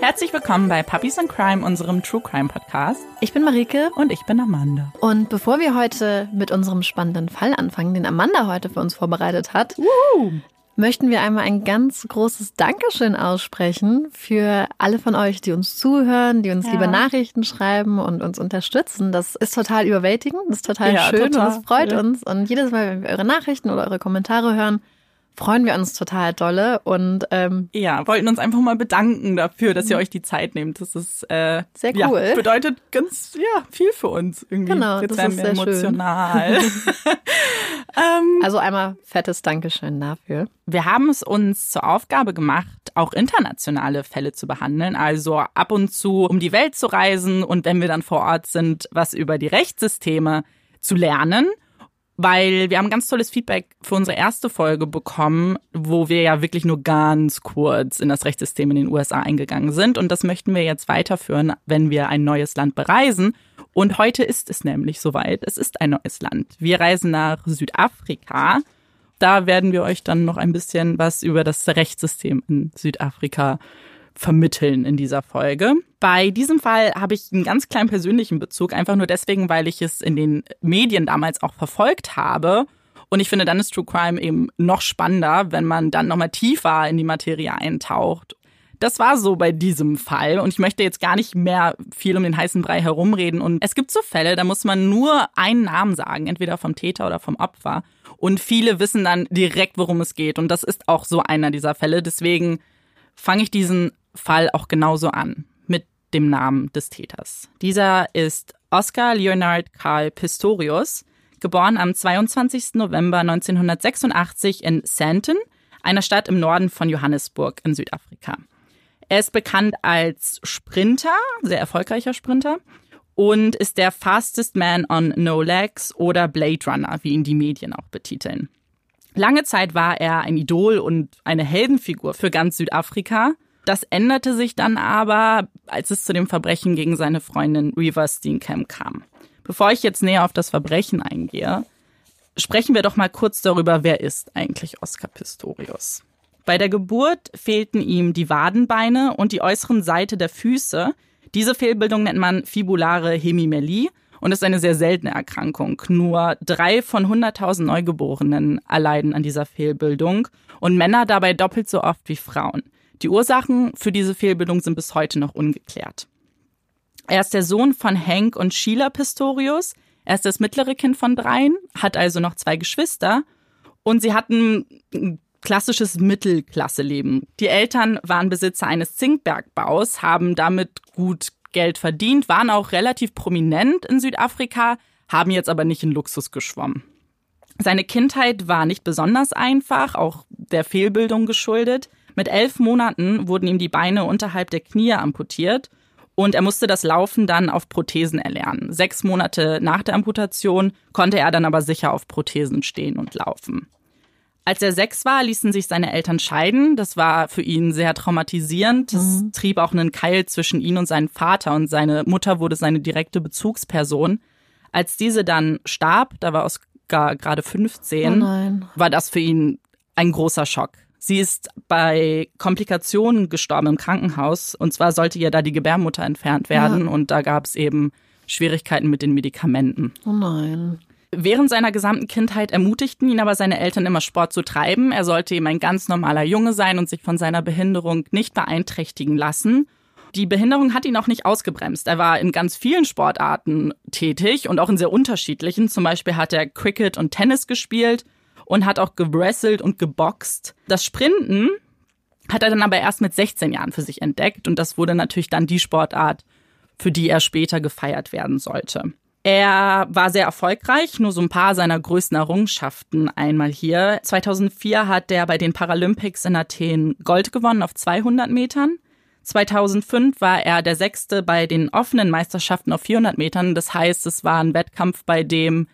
Herzlich willkommen bei Puppies and Crime, unserem True Crime Podcast. Ich bin Marike. Und ich bin Amanda. Und bevor wir heute mit unserem spannenden Fall anfangen, den Amanda heute für uns vorbereitet hat, Woo! möchten wir einmal ein ganz großes Dankeschön aussprechen für alle von euch, die uns zuhören, die uns Ja. liebe Nachrichten schreiben und uns unterstützen. Das ist total überwältigend, das ist total Ja, schön total. und es freut Ja. uns. Und jedes Mal, wenn wir eure Nachrichten oder eure Kommentare hören, freuen wir uns total dolle. Und ähm, Ja, wollten uns einfach mal bedanken dafür, dass ihr euch die Zeit nehmt. Das ist äh, Sehr ja, cool. bedeutet ganz ja viel für uns irgendwie. Genau, Jetzt das ist sehr emotional. ähm, also einmal fettes Dankeschön dafür. wir haben es uns zur Aufgabe gemacht, auch internationale Fälle zu behandeln. Also ab und zu um die Welt zu reisen und wenn wir dann vor Ort sind, was über die Rechtssysteme zu lernen. Weil wir haben ganz tolles Feedback für unsere erste Folge bekommen, wo wir ja wirklich nur ganz kurz in das Rechtssystem in den USA eingegangen sind. Und das möchten wir jetzt weiterführen, wenn wir ein neues Land bereisen. Und heute ist es nämlich soweit. Es ist ein neues Land. Wir reisen nach Südafrika. Da werden wir euch dann noch ein bisschen was über das Rechtssystem in Südafrika vermitteln in dieser Folge. Bei diesem Fall habe ich einen ganz kleinen persönlichen Bezug, einfach nur deswegen, weil ich es in den Medien damals auch verfolgt habe. Und ich finde, dann ist True Crime eben noch spannender, wenn man dann nochmal tiefer in die Materie eintaucht. Das war so bei diesem Fall und ich möchte jetzt gar nicht mehr viel um den heißen Brei herumreden. Und es gibt so Fälle, da muss man nur einen Namen sagen, entweder vom Täter oder vom Opfer. Und viele wissen dann direkt, worum es geht. Und das ist auch so einer dieser Fälle. Deswegen fange ich diesen Fall auch genauso an mit dem Namen des Täters. Dieser ist Oscar Leonard Karl Pistorius, geboren am 22. November 1986 in Sandton, einer Stadt im Norden von Johannesburg in Südafrika. Er ist bekannt als Sprinter, sehr erfolgreicher Sprinter und ist der Fastest Man on No Legs oder Blade Runner, wie ihn die Medien auch betiteln. Lange Zeit war er ein Idol und eine Heldenfigur für ganz Südafrika. Das änderte sich dann aber, als es zu dem Verbrechen gegen seine Freundin Reeva Steenkamp kam. Bevor ich jetzt näher auf das Verbrechen eingehe, sprechen wir doch mal kurz darüber, wer ist eigentlich Oscar Pistorius. Bei der Geburt fehlten ihm die Wadenbeine und die äußeren Seite der Füße. Diese Fehlbildung nennt man fibulare Hemimelie und ist eine sehr seltene Erkrankung. Nur drei von 100.000 Neugeborenen erleiden an dieser Fehlbildung und Männer dabei doppelt so oft wie Frauen. Die Ursachen für diese Fehlbildung sind bis heute noch ungeklärt. Er ist der Sohn von Hank und Sheila Pistorius. Er ist das mittlere Kind von dreien, hat also noch zwei Geschwister und sie hatten ein klassisches Mittelklasseleben. Die Eltern waren Besitzer eines Zinkbergbaus, haben damit gut Geld verdient, waren auch relativ prominent in Südafrika, haben jetzt aber nicht in Luxus geschwommen. Seine Kindheit war nicht besonders einfach, auch der Fehlbildung geschuldet. Mit elf Monaten wurden ihm die Beine unterhalb der Knie amputiert und er musste das Laufen dann auf Prothesen erlernen. Sechs Monate nach der Amputation konnte er dann aber sicher auf Prothesen stehen und laufen. Als er sechs war, ließen sich seine Eltern scheiden. Das war für ihn sehr traumatisierend. Das trieb auch einen Keil zwischen ihn und seinen Vater und seine Mutter wurde seine direkte Bezugsperson. Als diese dann starb, da war Oscar gerade 15, Oh war das für ihn ein großer Schock. Sie ist bei Komplikationen gestorben im Krankenhaus. Und zwar sollte ihr da die Gebärmutter entfernt werden. Und da gab es eben Schwierigkeiten mit den Medikamenten. Oh nein. Während seiner gesamten Kindheit ermutigten ihn aber seine Eltern immer Sport zu treiben. Er sollte eben ein ganz normaler Junge sein und sich von seiner Behinderung nicht beeinträchtigen lassen. Die Behinderung hat ihn auch nicht ausgebremst. Er war in ganz vielen Sportarten tätig und auch in sehr unterschiedlichen. Zum Beispiel hat er Cricket und Tennis gespielt und hat auch gewrestelt und geboxt. Das Sprinten hat er dann aber erst mit 16 Jahren für sich entdeckt und das wurde natürlich dann die Sportart, für die er später gefeiert werden sollte. Er war sehr erfolgreich, nur so ein paar seiner größten Errungenschaften einmal hier. 2004 hat er bei den Paralympics in Athen Gold gewonnen auf 200 Metern. 2005 war er der Sechste bei den offenen Meisterschaften auf 400 Metern. Das heißt, es war ein Wettkampf, bei dem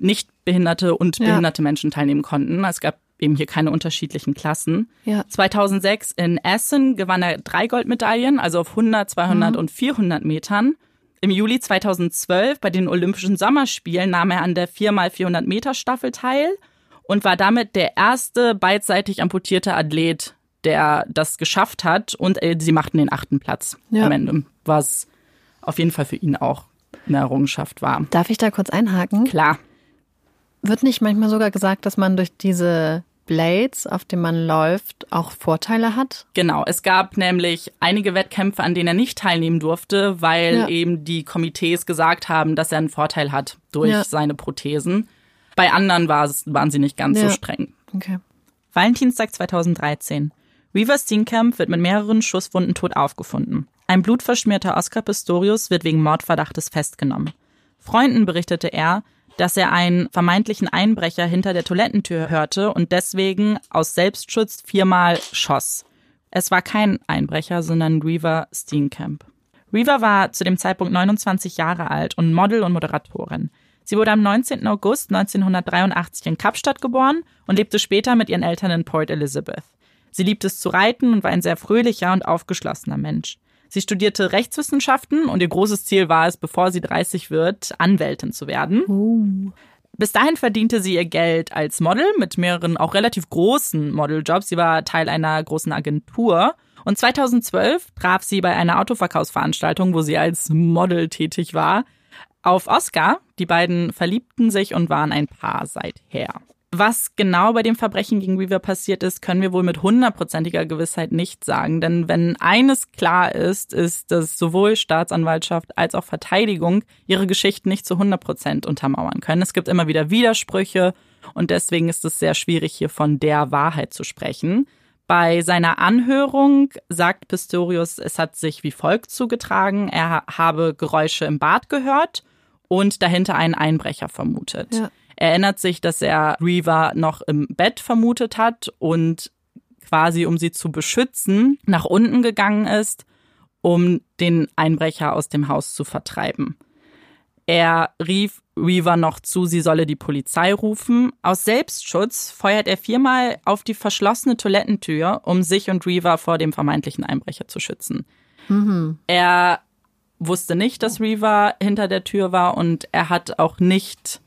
nicht behinderte und Ja. behinderte Menschen teilnehmen konnten. Es gab eben hier keine unterschiedlichen Klassen. Ja. 2006 in Essen gewann er drei Goldmedaillen, also auf 100, 200 und 400 Metern. Im Juli 2012 bei den Olympischen Sommerspielen nahm er an der 4x400 Meter Staffel teil und war damit der erste beidseitig amputierte Athlet der das geschafft hat und äh, sie machten den achten Platz Ja. am Ende, was auf jeden Fall für ihn auch eine Errungenschaft war. Darf ich da kurz einhaken? Klar, Wird nicht manchmal sogar gesagt, dass man durch diese Blades, auf denen man läuft, auch Vorteile hat? genau. Es gab nämlich einige Wettkämpfe, an denen er nicht teilnehmen durfte, weil Ja. eben die Komitees gesagt haben, dass er einen Vorteil hat durch Ja. seine Prothesen. Bei anderen war es, waren sie nicht ganz so Ja. streng. Okay. Valentinstag 2013. Reaver Steenkamp wird mit mehreren Schusswunden tot aufgefunden. Ein blutverschmierter Oscar Pistorius wird wegen Mordverdachtes festgenommen. Freunden berichtete er, dass er einen vermeintlichen Einbrecher hinter der Toilettentür hörte und deswegen aus Selbstschutz viermal schoss. Es war kein Einbrecher, sondern Reaver Steenkamp. Reaver war zu dem Zeitpunkt 29 Jahre alt und Model und Moderatorin. Sie wurde am 19. August 1983 in Kapstadt geboren und lebte später mit ihren Eltern in Port Elizabeth. Sie liebte es zu reiten und war ein sehr fröhlicher und aufgeschlossener Mensch. Sie studierte Rechtswissenschaften und ihr großes Ziel war es, bevor sie 30 wird, Anwältin zu werden. Uh. Bis dahin verdiente sie ihr Geld als Model mit mehreren auch relativ großen Modeljobs. Sie war Teil einer großen Agentur. Und 2012 traf sie bei einer Autoverkaufsveranstaltung, wo sie als Model tätig war, auf Oscar. Die beiden verliebten sich und waren ein Paar seither. Was genau bei dem Verbrechen gegen Weaver passiert ist, können wir wohl mit hundertprozentiger Gewissheit nicht sagen. Denn wenn eines klar ist, ist, dass sowohl Staatsanwaltschaft als auch Verteidigung ihre Geschichten nicht zu 100 Prozent untermauern können. Es gibt immer wieder Widersprüche und deswegen ist es sehr schwierig, hier von der Wahrheit zu sprechen. Bei seiner Anhörung sagt Pistorius, es hat sich wie folgt zugetragen. Er habe Geräusche im Bad gehört und dahinter einen Einbrecher vermutet. Ja. Er erinnert sich, dass er Reaver noch im Bett vermutet hat und quasi, um sie zu beschützen, nach unten gegangen ist, um den Einbrecher aus dem Haus zu vertreiben. Er rief Reaver noch zu, sie solle die Polizei rufen. Aus Selbstschutz feuert er viermal auf die verschlossene Toilettentür, um sich und Reaver vor dem vermeintlichen Einbrecher zu schützen. Er wusste nicht, dass Reaver hinter der Tür war und er hat auch nicht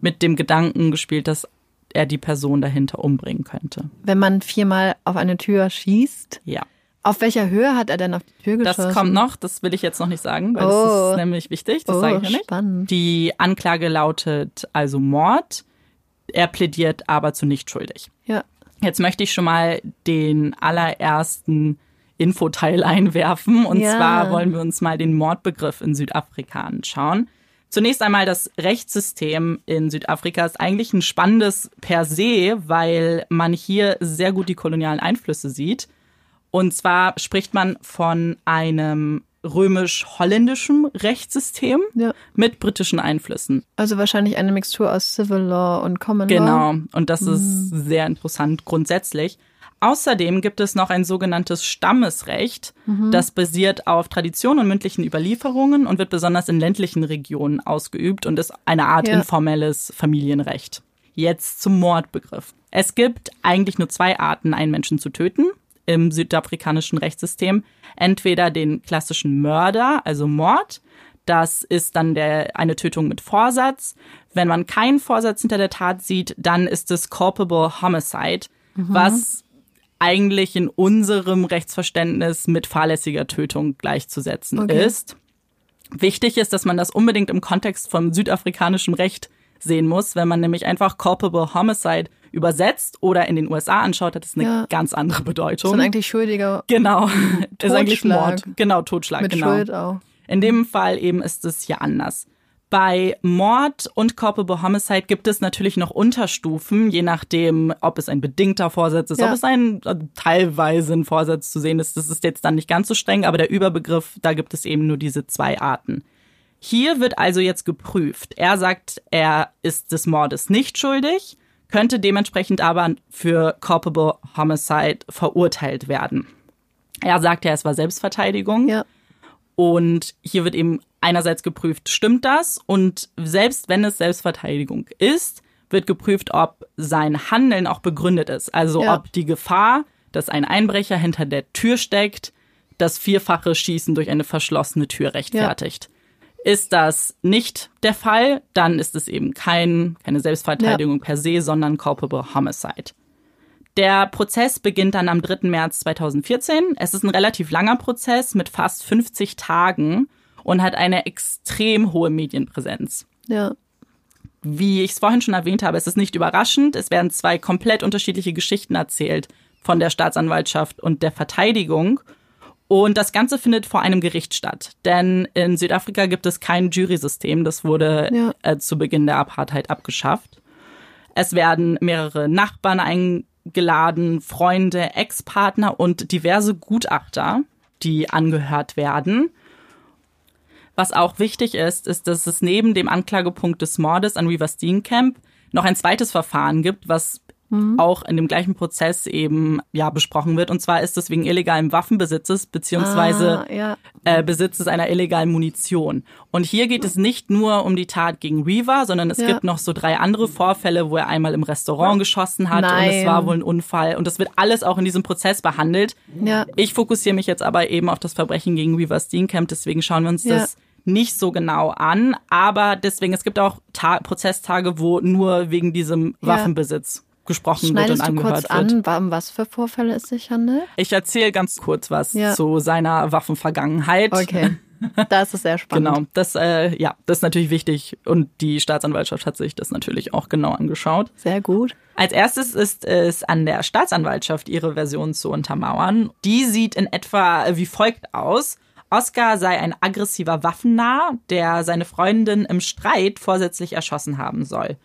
mit dem Gedanken gespielt, dass er die Person dahinter umbringen könnte. Wenn man viermal auf eine Tür schießt, Ja. auf welcher Höhe hat er denn auf die Tür geschossen? Das kommt noch, das will ich jetzt noch nicht sagen, weil Oh. das ist nämlich wichtig, das Oh, sage ich ja nicht. spannend. Die Anklage lautet also Mord. Er plädiert aber zu nicht schuldig. Ja. Jetzt möchte ich schon mal den allerersten Infoteil einwerfen. Und Ja. zwar wollen wir uns mal den Mordbegriff in Südafrika anschauen. Zunächst einmal das Rechtssystem in Südafrika ist eigentlich ein spannendes per se, weil man hier sehr gut die kolonialen Einflüsse sieht. Und zwar spricht man von einem römisch-holländischen Rechtssystem Ja. mit britischen Einflüssen. Also wahrscheinlich eine Mixtur aus Civil Law und Common Law. Genau, und das ist sehr interessant grundsätzlich. Außerdem gibt es noch ein sogenanntes Stammesrecht, das basiert auf Tradition und mündlichen Überlieferungen und wird besonders in ländlichen Regionen ausgeübt und ist eine Art Ja. informelles Familienrecht. Jetzt zum Mordbegriff. Es gibt eigentlich nur zwei Arten, einen Menschen zu töten im südafrikanischen Rechtssystem. Entweder den klassischen Mörder, also Mord, das ist dann der, eine Tötung mit Vorsatz. Wenn man keinen Vorsatz hinter der Tat sieht, dann ist es culpable homicide, was eigentlich in unserem Rechtsverständnis mit fahrlässiger Tötung gleichzusetzen Okay. ist. Wichtig ist, dass man das unbedingt im Kontext vom südafrikanischen Recht sehen muss. Wenn man nämlich einfach culpable homicide übersetzt oder in den USA anschaut, hat es eine Ja. ganz andere Bedeutung. Sind eigentlich Schuldige Genau. ist eigentlich Totschlag. Mord. Genau, Totschlag, mit genau. Schuld auch. In dem Fall eben ist es hier anders. Bei Mord und Culpable Homicide gibt es natürlich noch Unterstufen, je nachdem, ob es ein bedingter Vorsatz ist, Ja. ob es ein äh, teilweise ein Vorsatz zu sehen ist. Das ist jetzt dann nicht ganz so streng, aber der Überbegriff, da gibt es eben nur diese zwei Arten. Hier wird also jetzt geprüft. Er sagt, er ist des Mordes nicht schuldig, könnte dementsprechend aber für Culpable Homicide verurteilt werden. Er sagt ja, es war Selbstverteidigung. Ja. Und hier wird eben einerseits geprüft, stimmt das? Und selbst wenn es Selbstverteidigung ist, wird geprüft, ob sein Handeln auch begründet ist. Also Ja. ob die Gefahr, dass ein Einbrecher hinter der Tür steckt, das vierfache Schießen durch eine verschlossene Tür rechtfertigt. Ist das nicht der Fall, dann ist es eben kein, keine Selbstverteidigung per se, sondern culpable homicide. Der Prozess beginnt dann am 3. März 2014. Es ist ein relativ langer Prozess mit fast 50 Tagen und hat eine extrem hohe Medienpräsenz. Ja. Wie ich es vorhin schon erwähnt habe, es ist nicht überraschend. Es werden zwei komplett unterschiedliche Geschichten erzählt von der Staatsanwaltschaft und der Verteidigung. Und das Ganze findet vor einem Gericht statt. Denn in Südafrika gibt es kein Jury-System. Das wurde Ja. äh, zu Beginn der Apartheid abgeschafft. Es werden mehrere Nachbarn eingeladen, Freunde, Ex-Partner und diverse Gutachter, die angehört werden. Was auch wichtig ist, ist, dass es neben dem Anklagepunkt des Mordes an Reaver Steenkamp noch ein zweites Verfahren gibt, was auch in dem gleichen Prozess eben ja besprochen wird. Und zwar ist es wegen illegalen Waffenbesitzes beziehungsweise Ah, ja. äh, Besitzes einer illegalen Munition. Und hier geht es nicht nur um die Tat gegen Reaver, sondern es Ja. gibt noch so drei andere Vorfälle, wo er einmal im Restaurant geschossen hat und es Nein. war wohl ein Unfall. Und das wird alles auch in diesem Prozess behandelt. Ja. Ich fokussiere mich jetzt aber eben auf das Verbrechen gegen Reaver Steenkamp, deswegen schauen wir uns das nicht so genau an. Aber deswegen, es gibt auch Ta Prozesstage, wo nur wegen diesem Ja. Waffenbesitz gesprochen wird und Schneidest du kurz angehört wird. an, um was für Vorfälle es sich handelt? Ich erzähle ganz kurz was Ja. zu seiner Waffenvergangenheit. Okay. Da ist es sehr spannend. Genau, das, äh, ja, das ist natürlich wichtig und die Staatsanwaltschaft hat sich das natürlich auch genau angeschaut. Sehr gut. Als erstes ist es an der Staatsanwaltschaft, ihre Version zu untermauern. Die sieht in etwa wie folgt aus. Oscar sei ein aggressiver Waffennarr, der seine Freundin im Streit vorsätzlich erschossen haben soll.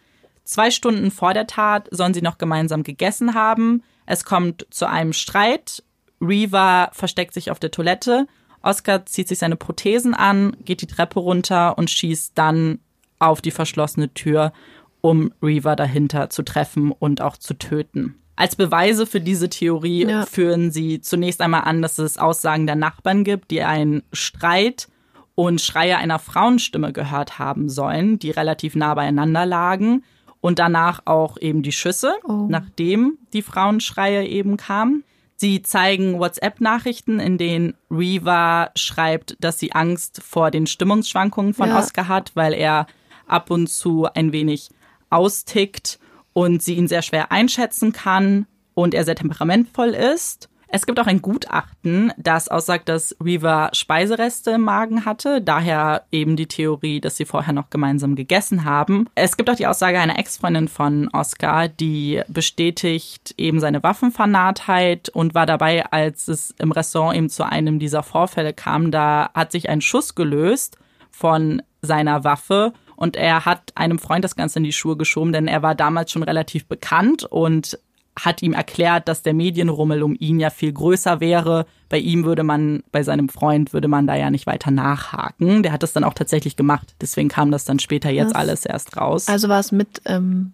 Zwei Stunden vor der Tat sollen sie noch gemeinsam gegessen haben. Es kommt zu einem Streit. Reva versteckt sich auf der Toilette. Oscar zieht sich seine Prothesen an, geht die Treppe runter und schießt dann auf die verschlossene Tür, um Reva dahinter zu treffen und auch zu töten. Als Beweise für diese Theorie Ja. führen sie zunächst einmal an, dass es Aussagen der Nachbarn gibt, die einen Streit und Schreie einer Frauenstimme gehört haben sollen, die relativ nah beieinander lagen. Und danach auch eben die Schüsse, Oh. nachdem die Frauenschreie eben kamen. Sie zeigen WhatsApp-Nachrichten, in denen Reva schreibt, dass sie Angst vor den Stimmungsschwankungen von Ja. Oscar hat, weil er ab und zu ein wenig austickt und sie ihn sehr schwer einschätzen kann und er sehr temperamentvoll ist. Es gibt auch ein Gutachten, das aussagt, dass Reva Speisereste im Magen hatte, daher eben die Theorie, dass sie vorher noch gemeinsam gegessen haben. Es gibt auch die Aussage einer Ex-Freundin von Oscar, die bestätigt eben seine Waffenfanatheit und war dabei, als es im Restaurant eben zu einem dieser Vorfälle kam. Da hat sich ein Schuss gelöst von seiner Waffe und er hat einem Freund das Ganze in die Schuhe geschoben, denn er war damals schon relativ bekannt und hat ihm erklärt, dass der Medienrummel um ihn ja viel größer wäre. Bei ihm würde man, bei seinem Freund würde man da ja nicht weiter nachhaken. Der hat es dann auch tatsächlich gemacht. Deswegen kam das dann später jetzt Was? alles erst raus. Also war es mit, ähm, mit,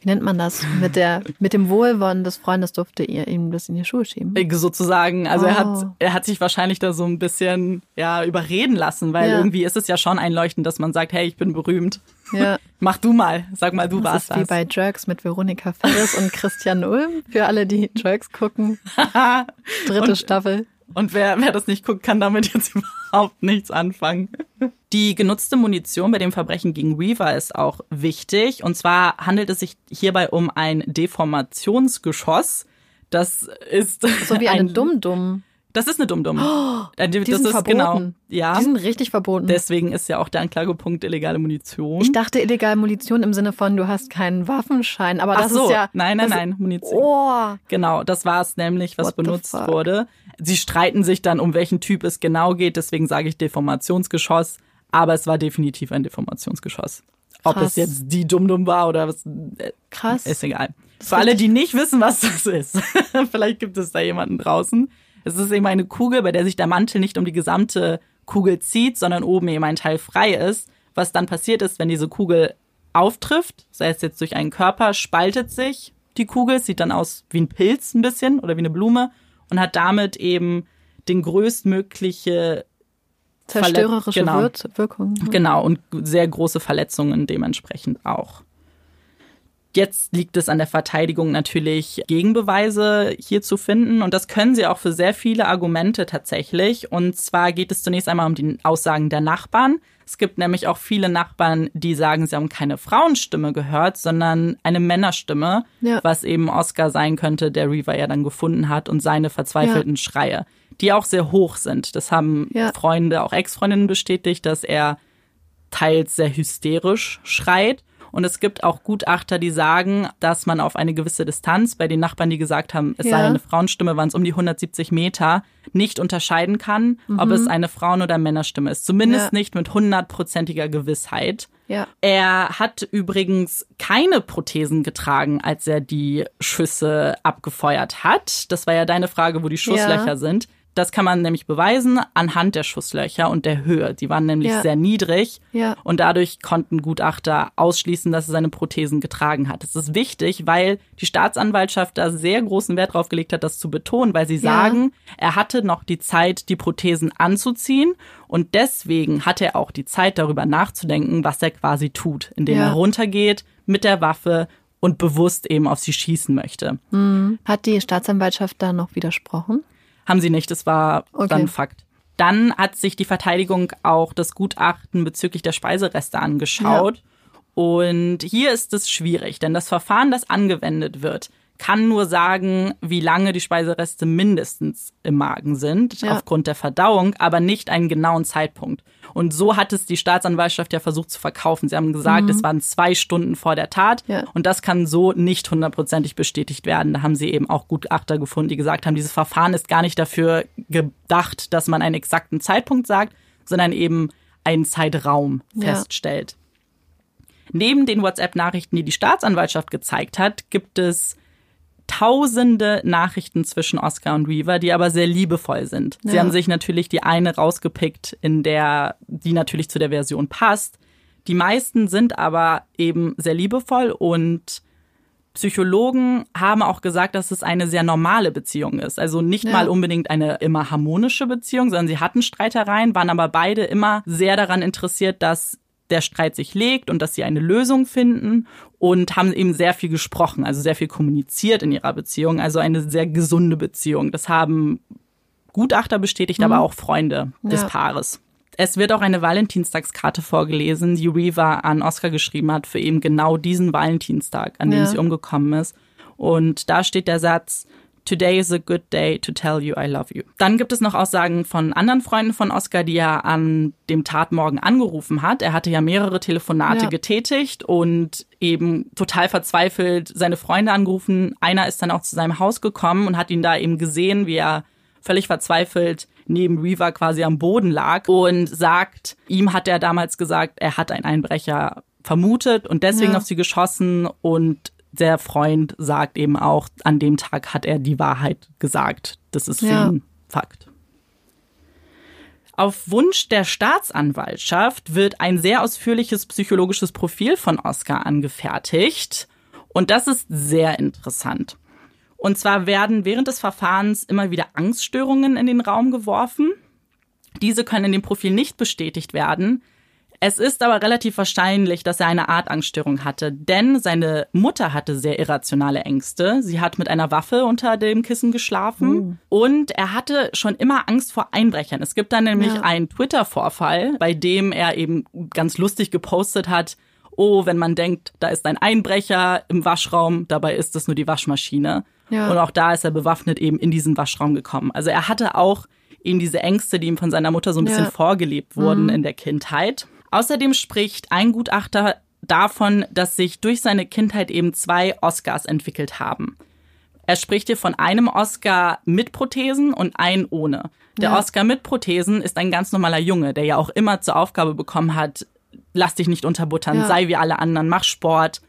wie nennt man das? Mit der, mit dem Wohlwollen des Freundes durfte ihr ihm das in die Schuhe schieben. Äh, sozusagen. Also er Oh. hat, er hat sich wahrscheinlich da so ein bisschen ja überreden lassen, weil Ja. irgendwie ist es ja schon einleuchtend, dass man sagt, hey, ich bin berühmt. Ja. Mach du mal, sag mal, du Das warst ist wie das. bei Jerks mit Veronika Ferris und Christian Ulm. Für alle, die Jerks gucken. Dritte Und- Staffel. Und wer, wer das nicht guckt, kann damit jetzt überhaupt nichts anfangen. Die genutzte Munition bei dem Verbrechen gegen Reaver ist auch wichtig. Und zwar handelt es sich hierbei um ein Deformationsgeschoss. Das ist So wie eine ein, Dumm-Dumm. Das ist eine Dumm-Dumm. Äh, die- Die das sind ist verboten. genau. Ja. Die sind richtig verboten. Deswegen ist ja auch der Anklagepunkt illegale Munition. ich dachte illegal Munition im Sinne von, du hast keinen Waffenschein. Aber Ach das so, ist ja. nein, nein, das, nein, Munition. Oh. Genau, das war es nämlich, was What benutzt wurde. Sie streiten sich dann, um welchen Typ es genau geht, deswegen sage ich Deformationsgeschoss, aber es war definitiv ein Deformationsgeschoss. Ob Krass. es jetzt die Dumm-Dumm war oder was, äh, Krass. ist egal. Für alle, die nicht wissen, was das ist, vielleicht gibt es da jemanden draußen. Es ist eben eine Kugel, bei der sich der Mantel nicht um die gesamte Kugel zieht, sondern oben eben ein Teil frei ist. Was dann passiert ist, wenn diese Kugel auftrifft, sei es jetzt durch einen Körper, spaltet sich die Kugel, sieht dann aus wie ein Pilz ein bisschen oder wie eine Blume und hat damit eben den größtmögliche Zerstörerische Genau. Wirk- Wirkung. Genau, und sehr große Verletzungen dementsprechend auch. Jetzt liegt es an der Verteidigung natürlich, Gegenbeweise hier zu finden. Und das können sie auch für sehr viele Argumente tatsächlich. Und zwar geht es zunächst einmal um die Aussagen der Nachbarn. Es gibt nämlich auch viele Nachbarn, die sagen, sie haben keine Frauenstimme gehört, sondern eine Männerstimme, Ja. was eben Oscar sein könnte, der Reaver ja dann gefunden hat und seine verzweifelten Schreie, die auch sehr hoch sind. Das haben Ja. Freunde, auch Ex-Freundinnen bestätigt, dass er teils sehr hysterisch schreit. Und es gibt auch Gutachter, die sagen, dass man auf eine gewisse Distanz, bei den Nachbarn, die gesagt haben, es sei Ja. eine Frauenstimme, waren es um die 170 Meter, nicht unterscheiden kann, ob es eine Frauen- oder Männerstimme ist. Zumindest Mhm. Ja. nicht mit hundertprozentiger Gewissheit. Ja. Er hat übrigens keine Prothesen getragen, als er die Schüsse abgefeuert hat. Das war ja deine Frage, wo die Schusslöcher sind. Das kann man nämlich beweisen anhand der Schusslöcher und der Höhe. Die waren nämlich Ja. sehr niedrig Ja. und dadurch konnten Gutachter ausschließen, dass er seine Prothesen getragen hat. Das ist wichtig, weil die Staatsanwaltschaft da sehr großen Wert drauf gelegt hat, das zu betonen, weil sie Ja. sagen, er hatte noch die Zeit, die Prothesen anzuziehen und deswegen hatte er auch die Zeit, darüber nachzudenken, was er quasi tut, indem er runtergeht mit der Waffe und bewusst eben auf sie schießen möchte. Hat die Staatsanwaltschaft da noch widersprochen? Haben sie nicht, das war Okay. dann Fakt. Dann hat sich die Verteidigung auch das Gutachten bezüglich der Speisereste angeschaut. Und hier ist es schwierig, denn das Verfahren, das angewendet wird, kann nur sagen, wie lange die Speisereste mindestens im Magen sind, Ja. aufgrund der Verdauung, aber nicht einen genauen Zeitpunkt. Und so hat es die Staatsanwaltschaft ja versucht zu verkaufen. Sie haben gesagt, es waren zwei Stunden vor der Tat. Ja. Und das kann so nicht hundertprozentig bestätigt werden. Da haben sie eben auch Gutachter gefunden, die gesagt haben, dieses Verfahren ist gar nicht dafür gedacht, dass man einen exakten Zeitpunkt sagt, sondern eben einen Zeitraum Ja. feststellt. Neben den WhatsApp-Nachrichten, die die Staatsanwaltschaft gezeigt hat, gibt es tausende Nachrichten zwischen Oscar und Reaver, die aber sehr liebevoll sind. Sie Ja. haben sich natürlich die eine rausgepickt, in der, die natürlich zu der Version passt. Die meisten sind aber eben sehr liebevoll und Psychologen haben auch gesagt, dass es eine sehr normale Beziehung ist. Also nicht Ja. mal unbedingt eine immer harmonische Beziehung, sondern sie hatten Streitereien, waren aber beide immer sehr daran interessiert, dass der Streit sich legt und dass sie eine Lösung finden und haben eben sehr viel gesprochen, also sehr viel kommuniziert in ihrer Beziehung, also eine sehr gesunde Beziehung. Das haben Gutachter bestätigt, aber auch Freunde des Ja. Paares. Es wird auch eine Valentinstagskarte vorgelesen, die Reaver an Oscar geschrieben hat für eben genau diesen Valentinstag, an dem Ja. sie umgekommen ist. Und da steht der Satz, Today is a good day to tell you I love you. Dann gibt es noch Aussagen von anderen Freunden von Oscar, die er an dem Tatmorgen angerufen hat. Er hatte ja mehrere Telefonate Ja. getätigt und eben total verzweifelt seine Freunde angerufen. Einer ist dann auch zu seinem Haus gekommen und hat ihn da eben gesehen, wie er völlig verzweifelt neben Reaver quasi am Boden lag und sagt, ihm hat er damals gesagt, er hat einen Einbrecher vermutet und deswegen Ja. auf sie geschossen und der Freund sagt eben auch, an dem Tag hat er die Wahrheit gesagt. Das ist Ja. ihn Fakt. Auf Wunsch der Staatsanwaltschaft wird ein sehr ausführliches psychologisches Profil von Oscar angefertigt. Und das ist sehr interessant. Und zwar werden während des Verfahrens immer wieder Angststörungen in den Raum geworfen. Diese können in dem Profil nicht bestätigt werden. Es ist aber relativ wahrscheinlich, dass er eine Art Angststörung hatte, denn seine Mutter hatte sehr irrationale Ängste. Sie hat mit einer Waffe unter dem Kissen geschlafen und er hatte schon immer Angst vor Einbrechern. Es gibt dann nämlich Ja. einen Twitter-Vorfall, bei dem er eben ganz lustig gepostet hat, oh, wenn man denkt, da ist ein Einbrecher im Waschraum, dabei ist es nur die Waschmaschine. Ja. Und auch da ist er bewaffnet eben in diesen Waschraum gekommen. Also er hatte auch eben diese Ängste, die ihm von seiner Mutter so ein bisschen Ja. vorgelebt wurden in der Kindheit. Außerdem spricht ein Gutachter davon, dass sich durch seine Kindheit eben zwei Oscars entwickelt haben. Er spricht hier von einem Oscar mit Prothesen und einen ohne. Der Ja. Oscar mit Prothesen ist ein ganz normaler Junge, der ja auch immer zur Aufgabe bekommen hat, lass dich nicht unterbuttern, Ja. sei wie alle anderen, mach Sport.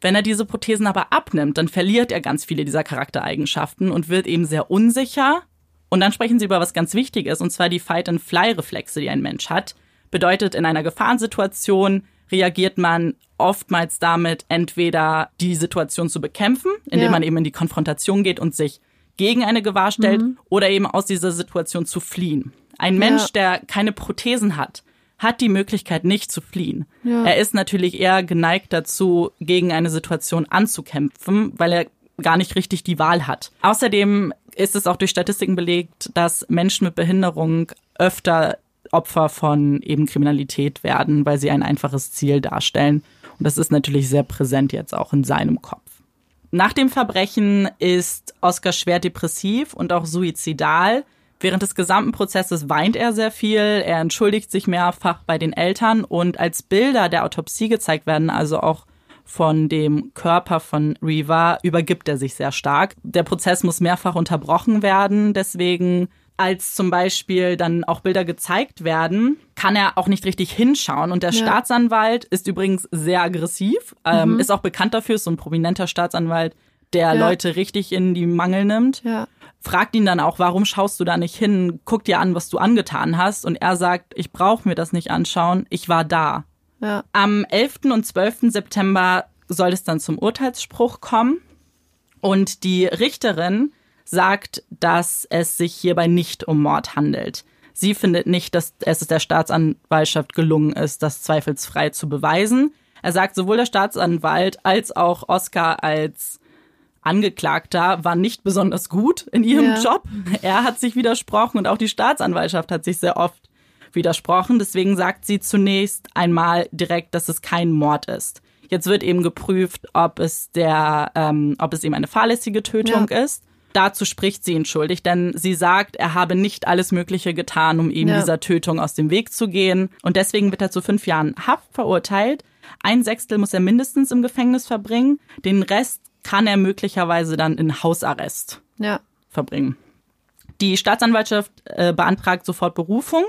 Wenn er diese Prothesen aber abnimmt, dann verliert er ganz viele dieser Charaktereigenschaften und wird eben sehr unsicher. Und dann sprechen sie über was ganz Wichtiges, und zwar die Fight-and-Fly-Reflexe, die ein Mensch hat. Bedeutet, in einer Gefahrensituation reagiert man oftmals damit, entweder die Situation zu bekämpfen, indem Ja. man eben in die Konfrontation geht und sich gegen eine Gewahr stellt, oder eben aus dieser Situation zu fliehen. Ein Mensch, Ja. der keine Prothesen hat, hat die Möglichkeit, nicht zu fliehen. Ja. Er ist natürlich eher geneigt dazu, gegen eine Situation anzukämpfen, weil er gar nicht richtig die Wahl hat. Außerdem ist es auch durch Statistiken belegt, dass Menschen mit Behinderung öfter Opfer von eben Kriminalität werden, weil sie ein einfaches Ziel darstellen. Und das ist natürlich sehr präsent jetzt auch in seinem Kopf. Nach dem Verbrechen ist Oskar schwer depressiv und auch suizidal. Während des gesamten Prozesses weint er sehr viel, er entschuldigt sich mehrfach bei den Eltern und als Bilder der Autopsie gezeigt werden, also auch von dem Körper von Reva, übergibt er sich sehr stark. Der Prozess muss mehrfach unterbrochen werden, deswegen als zum Beispiel dann auch Bilder gezeigt werden, kann er auch nicht richtig hinschauen. Und der ja. Staatsanwalt ist übrigens sehr aggressiv, ähm, mhm. ist auch bekannt dafür, ist so ein prominenter Staatsanwalt, der ja. Leute richtig in die Mangel nimmt. Ja. Fragt ihn dann auch, warum schaust du da nicht hin? Guck dir an, was du angetan hast. Und er sagt, ich brauche mir das nicht anschauen, ich war da. Ja. Am 11. und 12. September soll es dann zum Urteilsspruch kommen. Und die Richterin sagt, dass es sich hierbei nicht um Mord handelt. Sie findet nicht, dass es der Staatsanwaltschaft gelungen ist, das zweifelsfrei zu beweisen. Er sagt, sowohl der Staatsanwalt als auch Oscar als Angeklagter war nicht besonders gut in ihrem ja. Job. Er hat sich widersprochen und auch die Staatsanwaltschaft hat sich sehr oft widersprochen. Deswegen sagt sie zunächst einmal direkt, dass es kein Mord ist. Jetzt wird eben geprüft, ob es der, ähm, ob es eben eine fahrlässige Tötung ja. ist. Dazu spricht sie ihn schuldig, denn sie sagt, er habe nicht alles Mögliche getan, um eben ja. dieser Tötung aus dem Weg zu gehen. Und deswegen wird er zu fünf Jahren Haft verurteilt. Ein Sechstel muss er mindestens im Gefängnis verbringen. Den Rest kann er möglicherweise dann in Hausarrest ja. verbringen. Die Staatsanwaltschaft äh, beantragt sofort Berufung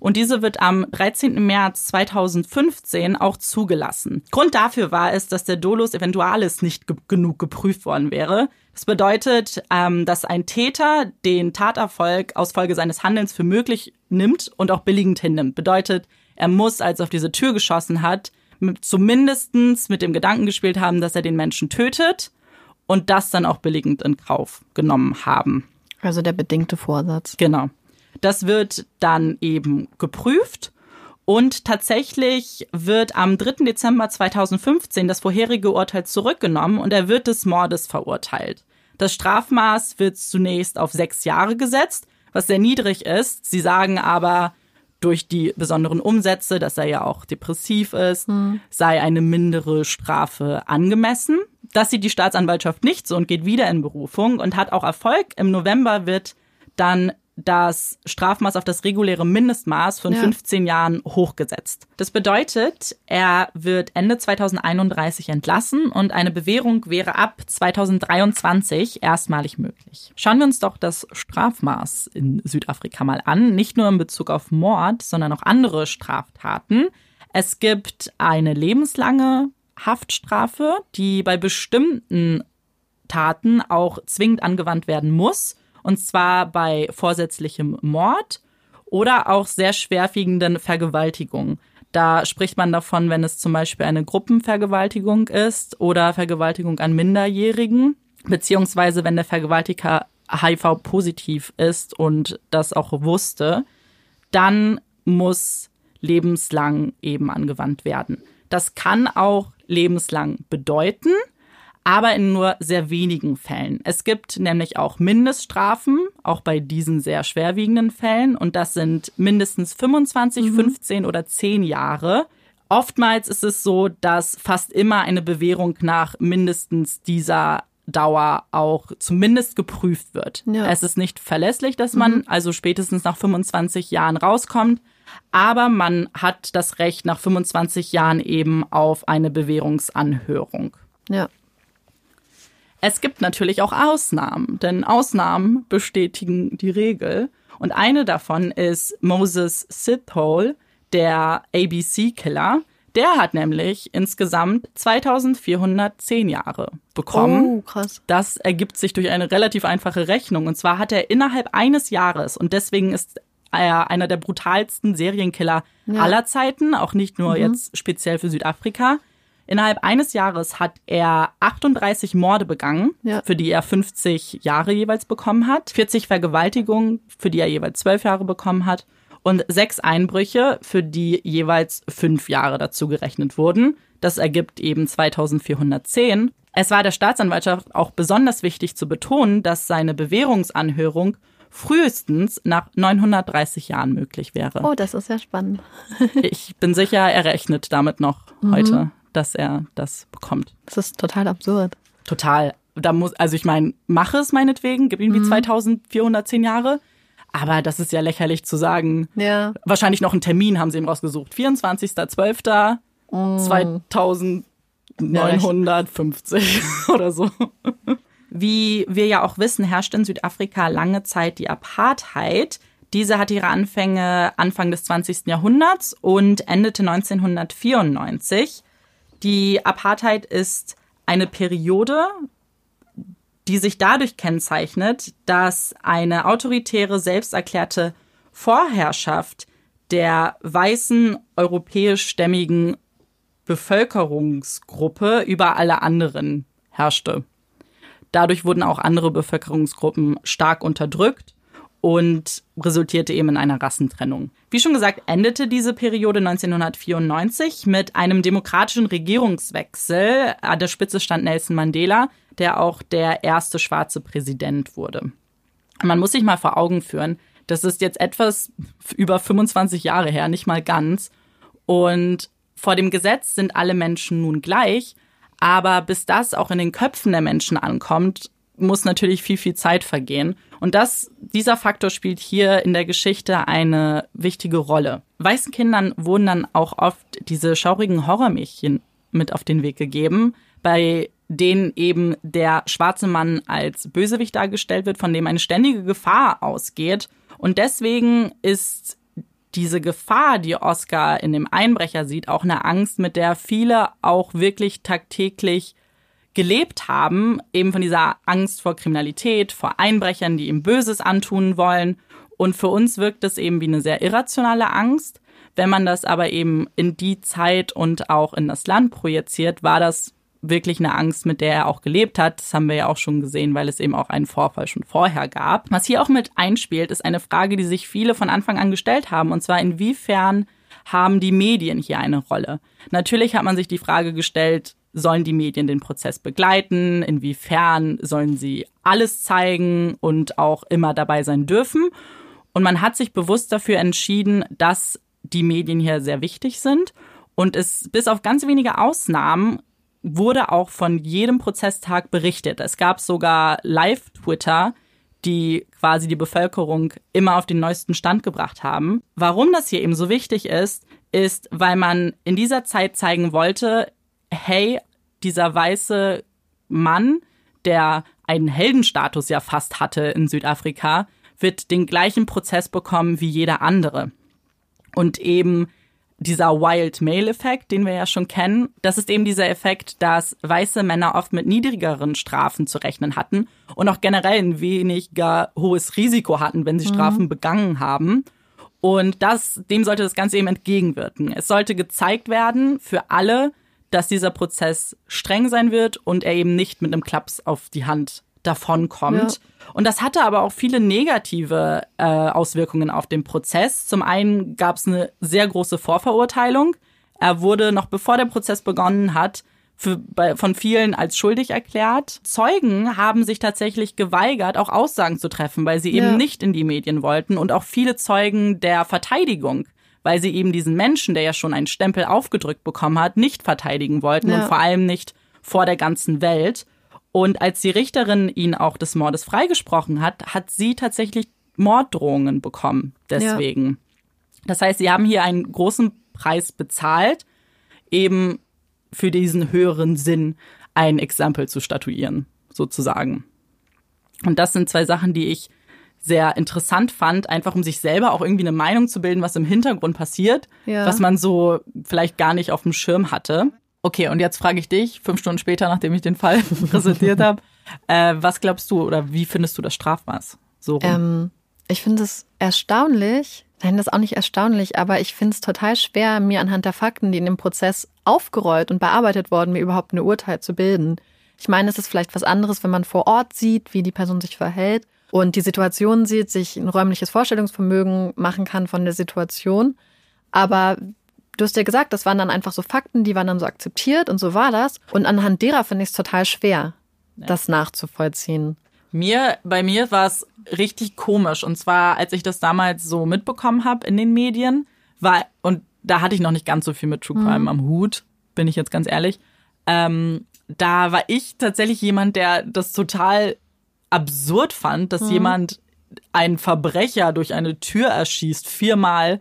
und diese wird am 13. März 2015 auch zugelassen. Grund dafür war es, dass der Dolus Eventualis nicht ge genug geprüft worden wäre. Das bedeutet, ähm, dass ein Täter den Taterfolg aus Folge seines Handelns für möglich nimmt und auch billigend hinnimmt. Bedeutet, er muss, als er auf diese Tür geschossen hat, mit, zumindestens mit dem Gedanken gespielt haben, dass er den Menschen tötet und das dann auch billigend in Kauf genommen haben. Also der bedingte Vorsatz. Genau. Das wird dann eben geprüft und tatsächlich wird am 3. Dezember 2015 das vorherige Urteil zurückgenommen und er wird des Mordes verurteilt. Das Strafmaß wird zunächst auf sechs Jahre gesetzt, was sehr niedrig ist. Sie sagen aber, durch die besonderen Umsätze, dass er ja auch depressiv ist, hm. sei eine mindere Strafe angemessen. Das sieht die Staatsanwaltschaft nicht so und geht wieder in Berufung und hat auch Erfolg. Im November wird dann das Strafmaß auf das reguläre Mindestmaß von ja. 15 Jahren hochgesetzt. Das bedeutet, er wird Ende 2031 entlassen und eine Bewährung wäre ab 2023 erstmalig möglich. Schauen wir uns doch das Strafmaß in Südafrika mal an, nicht nur in Bezug auf Mord, sondern auch andere Straftaten. Es gibt eine lebenslange Haftstrafe, die bei bestimmten Taten auch zwingend angewandt werden muss und zwar bei vorsätzlichem Mord oder auch sehr schwerwiegenden Vergewaltigungen. Da spricht man davon, wenn es zum Beispiel eine Gruppenvergewaltigung ist oder Vergewaltigung an Minderjährigen, beziehungsweise wenn der Vergewaltiger HIV-positiv ist und das auch wusste, dann muss lebenslang eben angewandt werden. Das kann auch lebenslang bedeuten, aber in nur sehr wenigen Fällen. Es gibt nämlich auch Mindeststrafen, auch bei diesen sehr schwerwiegenden Fällen, und das sind mindestens 25, mhm. 15 oder 10 Jahre. Oftmals ist es so, dass fast immer eine Bewährung nach mindestens dieser Dauer auch zumindest geprüft wird. Ja. Es ist nicht verlässlich, dass man mhm. also spätestens nach 25 Jahren rauskommt, aber man hat das Recht nach 25 Jahren eben auf eine Bewährungsanhörung. Ja. Es gibt natürlich auch Ausnahmen, denn Ausnahmen bestätigen die Regel. Und eine davon ist Moses Sithole, der ABC-Killer. Der hat nämlich insgesamt 2410 Jahre bekommen. Oh, krass. Das ergibt sich durch eine relativ einfache Rechnung. Und zwar hat er innerhalb eines Jahres, und deswegen ist er einer der brutalsten Serienkiller ja. aller Zeiten, auch nicht nur mhm. jetzt speziell für Südafrika, Innerhalb eines Jahres hat er 38 Morde begangen, ja. für die er 50 Jahre jeweils bekommen hat, 40 Vergewaltigungen, für die er jeweils 12 Jahre bekommen hat und sechs Einbrüche, für die jeweils fünf Jahre dazu gerechnet wurden. Das ergibt eben 2410. Es war der Staatsanwaltschaft auch besonders wichtig zu betonen, dass seine Bewährungsanhörung frühestens nach 930 Jahren möglich wäre. Oh, das ist ja spannend. ich bin sicher, er rechnet damit noch mhm. heute, dass er das bekommt. Das ist total absurd. Total. Da muss, also ich meine, mache es meinetwegen, gib ihm die mhm. 2410 Jahre. Aber das ist ja lächerlich zu sagen. Ja. Wahrscheinlich noch einen Termin haben sie ihm rausgesucht. 24.12. Mm. 2950 oder so. Wie wir ja auch wissen, herrscht in Südafrika lange Zeit die Apartheid. Diese hatte ihre Anfänge Anfang des 20. Jahrhunderts und endete 1994. Die Apartheid ist eine Periode, die sich dadurch kennzeichnet, dass eine autoritäre, selbsterklärte Vorherrschaft der weißen europäischstämmigen Bevölkerungsgruppe über alle anderen herrschte. Dadurch wurden auch andere Bevölkerungsgruppen stark unterdrückt und resultierte eben in einer Rassentrennung. Wie schon gesagt, endete diese Periode 1994 mit einem demokratischen Regierungswechsel. An der Spitze stand Nelson Mandela, der auch der erste schwarze Präsident wurde. Man muss sich mal vor Augen führen, das ist jetzt etwas über 25 Jahre her, nicht mal ganz. Und vor dem Gesetz sind alle Menschen nun gleich, aber bis das auch in den Köpfen der Menschen ankommt, muss natürlich viel, viel Zeit vergehen. Und das, dieser Faktor spielt hier in der Geschichte eine wichtige Rolle. Weißen Kindern wurden dann auch oft diese schaurigen Horrormädchen mit auf den Weg gegeben, bei denen eben der schwarze Mann als Bösewicht dargestellt wird, von dem eine ständige Gefahr ausgeht. Und deswegen ist diese Gefahr, die Oscar in dem Einbrecher sieht, auch eine Angst, mit der viele auch wirklich tagtäglich gelebt haben, eben von dieser Angst vor Kriminalität, vor Einbrechern, die ihm Böses antun wollen. Und für uns wirkt es eben wie eine sehr irrationale Angst. Wenn man das aber eben in die Zeit und auch in das Land projiziert, war das wirklich eine Angst, mit der er auch gelebt hat. Das haben wir ja auch schon gesehen, weil es eben auch einen Vorfall schon vorher gab. Was hier auch mit einspielt, ist eine Frage, die sich viele von Anfang an gestellt haben, und zwar inwiefern haben die Medien hier eine Rolle? Natürlich hat man sich die Frage gestellt, sollen die Medien den Prozess begleiten? Inwiefern sollen sie alles zeigen und auch immer dabei sein dürfen? Und man hat sich bewusst dafür entschieden, dass die Medien hier sehr wichtig sind und es bis auf ganz wenige Ausnahmen wurde auch von jedem Prozesstag berichtet. Es gab sogar Live-Twitter, die quasi die Bevölkerung immer auf den neuesten Stand gebracht haben. Warum das hier eben so wichtig ist, ist, weil man in dieser Zeit zeigen wollte, hey, dieser weiße Mann, der einen Heldenstatus ja fast hatte in Südafrika, wird den gleichen Prozess bekommen wie jeder andere. Und eben dieser Wild Male-Effekt, den wir ja schon kennen, das ist eben dieser Effekt, dass weiße Männer oft mit niedrigeren Strafen zu rechnen hatten und auch generell ein weniger hohes Risiko hatten, wenn sie mhm. Strafen begangen haben. Und das, dem sollte das Ganze eben entgegenwirken. Es sollte gezeigt werden für alle, dass dieser Prozess streng sein wird und er eben nicht mit einem Klaps auf die Hand davonkommt. Ja. Und das hatte aber auch viele negative äh, Auswirkungen auf den Prozess. Zum einen gab es eine sehr große Vorverurteilung. Er wurde noch bevor der Prozess begonnen hat, für, bei, von vielen als schuldig erklärt. Zeugen haben sich tatsächlich geweigert, auch Aussagen zu treffen, weil sie eben ja. nicht in die Medien wollten. Und auch viele Zeugen der Verteidigung, weil sie eben diesen Menschen, der ja schon einen Stempel aufgedrückt bekommen hat, nicht verteidigen wollten ja. und vor allem nicht vor der ganzen Welt. Und als die Richterin ihn auch des Mordes freigesprochen hat, hat sie tatsächlich Morddrohungen bekommen. Deswegen. Ja. Das heißt, sie haben hier einen großen Preis bezahlt, eben für diesen höheren Sinn ein Exempel zu statuieren, sozusagen. Und das sind zwei Sachen, die ich sehr interessant fand, einfach um sich selber auch irgendwie eine Meinung zu bilden, was im Hintergrund passiert, ja. was man so vielleicht gar nicht auf dem Schirm hatte. Okay, und jetzt frage ich dich, fünf Stunden später, nachdem ich den Fall präsentiert habe, äh, was glaubst du oder wie findest du das Strafmaß? So ähm, ich finde es erstaunlich, nein, das ist auch nicht erstaunlich, aber ich finde es total schwer, mir anhand der Fakten, die in dem Prozess aufgerollt und bearbeitet wurden, mir überhaupt eine Urteil zu bilden. Ich meine, es ist vielleicht was anderes, wenn man vor Ort sieht, wie die Person sich verhält und die Situation sieht, sich ein räumliches Vorstellungsvermögen machen kann von der Situation. Aber Du hast ja gesagt, das waren dann einfach so Fakten, die waren dann so akzeptiert und so war das. Und anhand derer finde ich es total schwer, ja. das nachzuvollziehen. Mir, bei mir war es richtig komisch. Und zwar, als ich das damals so mitbekommen habe in den Medien, war, und da hatte ich noch nicht ganz so viel mit True Crime mhm. am Hut, bin ich jetzt ganz ehrlich. Ähm, da war ich tatsächlich jemand, der das total absurd fand, dass mhm. jemand einen Verbrecher durch eine Tür erschießt, viermal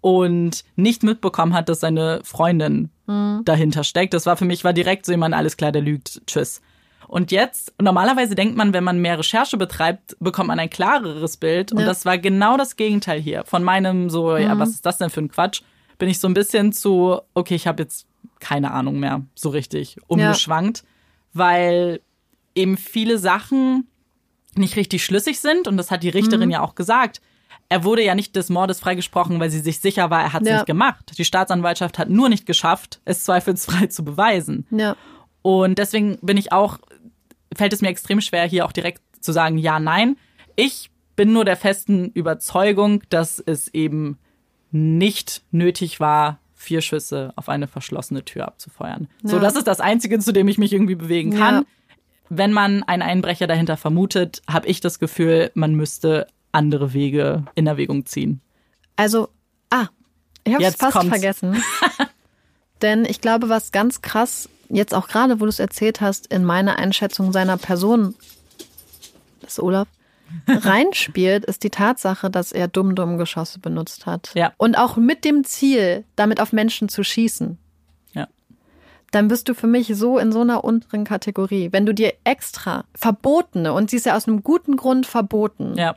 und nicht mitbekommen hat, dass seine Freundin mhm. dahinter steckt. Das war für mich, war direkt so jemand, alles klar, der lügt, tschüss. Und jetzt, normalerweise denkt man, wenn man mehr Recherche betreibt, bekommt man ein klareres Bild. Ja. Und das war genau das Gegenteil hier. Von meinem so, mhm. ja, was ist das denn für ein Quatsch? Bin ich so ein bisschen zu, okay, ich habe jetzt keine Ahnung mehr so richtig umgeschwankt, ja. weil eben viele Sachen nicht richtig schlüssig sind. Und das hat die Richterin mhm. ja auch gesagt. Er wurde ja nicht des Mordes freigesprochen, weil sie sich sicher war, er hat es ja. nicht gemacht. Die Staatsanwaltschaft hat nur nicht geschafft, es zweifelsfrei zu beweisen. Ja. Und deswegen bin ich auch, fällt es mir extrem schwer, hier auch direkt zu sagen, ja, nein. Ich bin nur der festen Überzeugung, dass es eben nicht nötig war, vier Schüsse auf eine verschlossene Tür abzufeuern. Ja. So, das ist das Einzige, zu dem ich mich irgendwie bewegen kann. Ja. Wenn man einen Einbrecher dahinter vermutet, habe ich das Gefühl, man müsste andere Wege in Erwägung ziehen. Also, ah, ich habe es fast kommt's. vergessen. Denn ich glaube, was ganz krass, jetzt auch gerade, wo du es erzählt hast, in meine Einschätzung seiner Person, das ist Olaf, reinspielt, ist die Tatsache, dass er Dumm-Dumm-Geschosse benutzt hat. Ja. Und auch mit dem Ziel, damit auf Menschen zu schießen. Dann bist du für mich so in so einer unteren Kategorie. Wenn du dir extra verbotene, und sie ist ja aus einem guten Grund verboten, ja,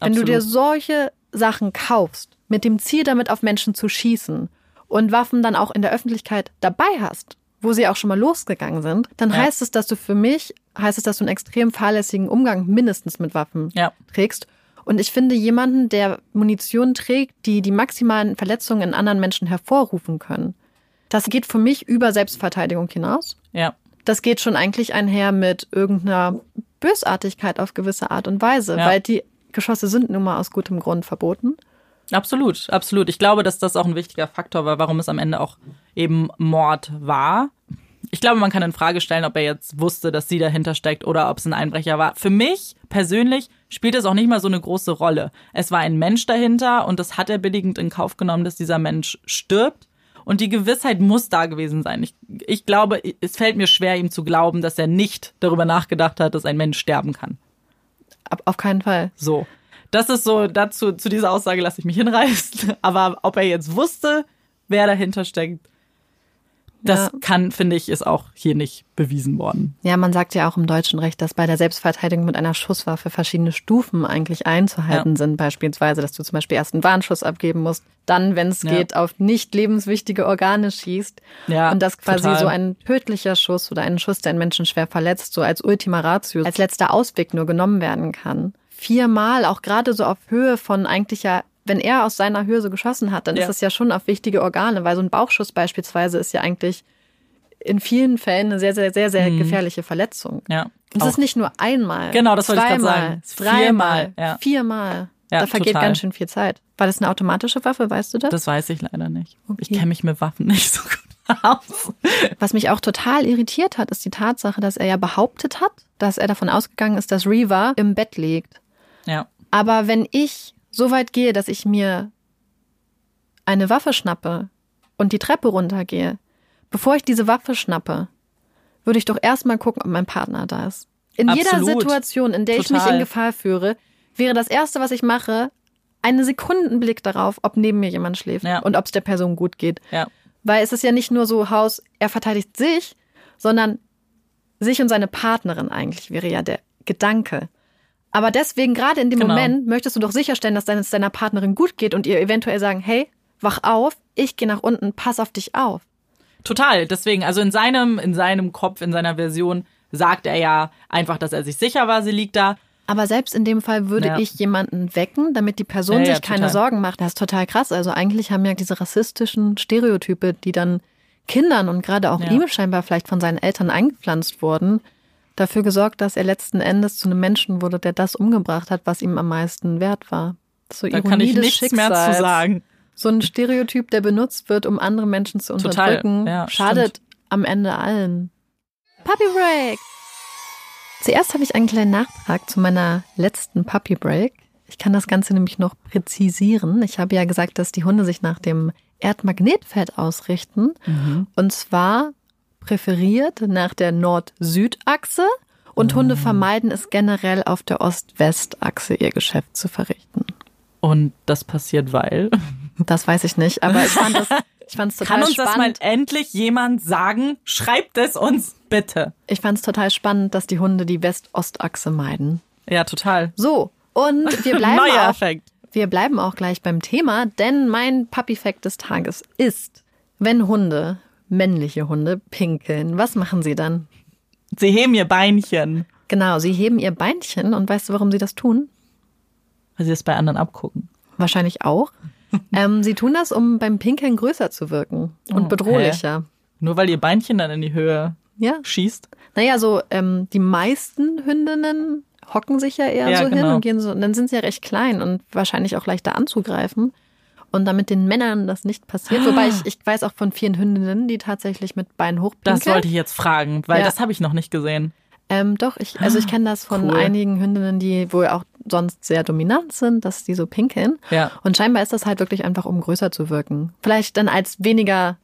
wenn du dir solche Sachen kaufst, mit dem Ziel, damit auf Menschen zu schießen und Waffen dann auch in der Öffentlichkeit dabei hast, wo sie auch schon mal losgegangen sind, dann ja. heißt es, dass du für mich, heißt es, dass du einen extrem fahrlässigen Umgang mindestens mit Waffen ja. trägst. Und ich finde jemanden, der Munition trägt, die die maximalen Verletzungen in anderen Menschen hervorrufen können, das geht für mich über Selbstverteidigung hinaus. Ja. Das geht schon eigentlich einher mit irgendeiner Bösartigkeit auf gewisse Art und Weise, ja. weil die Geschosse sind nun mal aus gutem Grund verboten. Absolut, absolut. Ich glaube, dass das auch ein wichtiger Faktor war, warum es am Ende auch eben Mord war. Ich glaube, man kann in Frage stellen, ob er jetzt wusste, dass sie dahinter steckt oder ob es ein Einbrecher war. Für mich persönlich spielt es auch nicht mal so eine große Rolle. Es war ein Mensch dahinter und das hat er billigend in Kauf genommen, dass dieser Mensch stirbt. Und die Gewissheit muss da gewesen sein. Ich, ich glaube, es fällt mir schwer, ihm zu glauben, dass er nicht darüber nachgedacht hat, dass ein Mensch sterben kann. Auf keinen Fall. So das ist so, dazu, zu dieser Aussage lasse ich mich hinreißen. Aber ob er jetzt wusste, wer dahinter steckt, das ja. kann, finde ich, ist auch hier nicht bewiesen worden. Ja, man sagt ja auch im deutschen Recht, dass bei der Selbstverteidigung mit einer Schusswaffe verschiedene Stufen eigentlich einzuhalten ja. sind. Beispielsweise, dass du zum Beispiel erst einen Warnschuss abgeben musst, dann, wenn es ja. geht, auf nicht lebenswichtige Organe schießt. Ja, und dass quasi total. so ein tödlicher Schuss oder ein Schuss, der einen Menschen schwer verletzt, so als Ultima Ratio, als letzter Ausweg nur genommen werden kann viermal, auch gerade so auf Höhe von eigentlich ja, wenn er aus seiner Höhe so geschossen hat, dann ja. ist das ja schon auf wichtige Organe, weil so ein Bauchschuss beispielsweise ist ja eigentlich in vielen Fällen eine sehr, sehr, sehr, sehr mhm. gefährliche Verletzung. Ja. Und es ist nicht nur einmal. Genau, das wollte ich gerade sagen. Dreimal, ja. viermal. Ja, da vergeht total. ganz schön viel Zeit. War das eine automatische Waffe, weißt du das? Das weiß ich leider nicht. Okay. Ich kenne mich mit Waffen nicht so gut aus. Was mich auch total irritiert hat, ist die Tatsache, dass er ja behauptet hat, dass er davon ausgegangen ist, dass Reva im Bett liegt. Ja. Aber wenn ich so weit gehe, dass ich mir eine Waffe schnappe und die Treppe runtergehe, bevor ich diese Waffe schnappe, würde ich doch erstmal gucken, ob mein Partner da ist. In Absolut. jeder Situation, in der Total. ich mich in Gefahr führe, wäre das Erste, was ich mache, einen Sekundenblick darauf, ob neben mir jemand schläft ja. und ob es der Person gut geht. Ja. Weil es ist ja nicht nur so Haus, er verteidigt sich, sondern sich und seine Partnerin eigentlich wäre ja der Gedanke. Aber deswegen, gerade in dem genau. Moment, möchtest du doch sicherstellen, dass es deiner Partnerin gut geht und ihr eventuell sagen, hey, wach auf, ich gehe nach unten, pass auf dich auf. Total. Deswegen, also in seinem, in seinem Kopf, in seiner Version sagt er ja einfach, dass er sich sicher war, sie liegt da. Aber selbst in dem Fall würde ja. ich jemanden wecken, damit die Person ja, sich keine total. Sorgen macht. Das ist total krass. Also eigentlich haben ja diese rassistischen Stereotype, die dann Kindern und gerade auch ihm scheinbar vielleicht von seinen Eltern eingepflanzt wurden, dafür gesorgt, dass er letzten Endes zu einem Menschen wurde, der das umgebracht hat, was ihm am meisten wert war. So da kann ich nichts Schicksals. mehr zu sagen. So ein Stereotyp, der benutzt wird, um andere Menschen zu unterdrücken, ja, schadet stimmt. am Ende allen. Puppy Break! Zuerst habe ich einen kleinen Nachtrag zu meiner letzten Puppy Break. Ich kann das Ganze nämlich noch präzisieren. Ich habe ja gesagt, dass die Hunde sich nach dem Erdmagnetfeld ausrichten. Mhm. Und zwar präferiert nach der Nord-Süd-Achse. Und mhm. Hunde vermeiden es generell auf der Ost-West-Achse ihr Geschäft zu verrichten. Und das passiert, weil? Das weiß ich nicht, aber ich fand es ich fand's total Kann uns spannend. das mal endlich jemand sagen? Schreibt es uns bitte. Ich fand es total spannend, dass die Hunde die West-Ost-Achse meiden. Ja, total. So, und wir bleiben Neuer auch, Effekt. Wir bleiben auch gleich beim Thema, denn mein Puppy-Fact des Tages ist, wenn Hunde, männliche Hunde, pinkeln, was machen sie dann? Sie heben ihr Beinchen. Genau, sie heben ihr Beinchen und weißt du, warum sie das tun? Weil sie es bei anderen abgucken. Wahrscheinlich auch. ähm, sie tun das, um beim Pinkeln größer zu wirken und Oh, bedrohlicher. hä? Nur weil ihr Beinchen dann in die Höhe Ja. schießt. Naja, so ähm, die meisten Hündinnen hocken sich ja eher Ja, so hin genau. und gehen so, und dann sind sie ja recht klein und wahrscheinlich auch leichter anzugreifen. Und damit den Männern das nicht passiert, wobei ich, ich weiß auch von vielen Hündinnen, die tatsächlich mit Beinen hochpinkeln. Das wollte ich jetzt fragen, weil Ja. das habe ich noch nicht gesehen. Ähm, doch, ich, also ich kenne das von Cool. einigen Hündinnen, die wohl auch sonst sehr dominant sind, dass die so pinkeln. Ja. Und scheinbar ist das halt wirklich einfach, um größer zu wirken. Vielleicht dann als weniger,